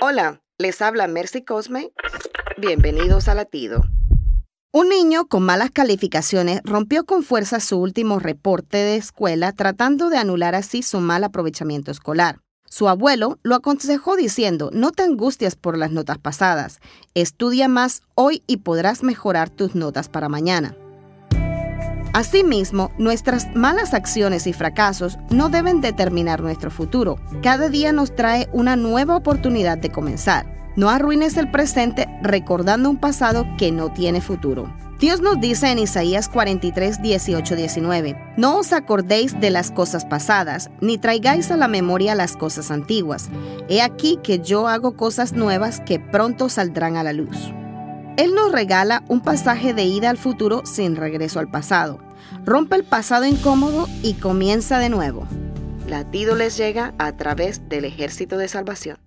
Hola, les habla Mercy Cosme. Bienvenidos a Latido. Un niño con malas calificaciones rompió con fuerza su último reporte de escuela tratando de anular así su mal aprovechamiento escolar. Su abuelo lo aconsejó diciendo, no te angustias por las notas pasadas, estudia más hoy y podrás mejorar tus notas para mañana. Asimismo, nuestras malas acciones y fracasos no deben determinar nuestro futuro. Cada día nos trae una nueva oportunidad de comenzar. No arruines el presente recordando un pasado que no tiene futuro. Dios nos dice en Isaías 43, 18, 19, No os acordéis de las cosas pasadas, ni traigáis a la memoria las cosas antiguas. He aquí que yo hago cosas nuevas que pronto saldrán a la luz. Él nos regala un pasaje de ida al futuro sin regreso al pasado. Rompe el pasado incómodo y comienza de nuevo. Latido les llega a través del ejército de salvación.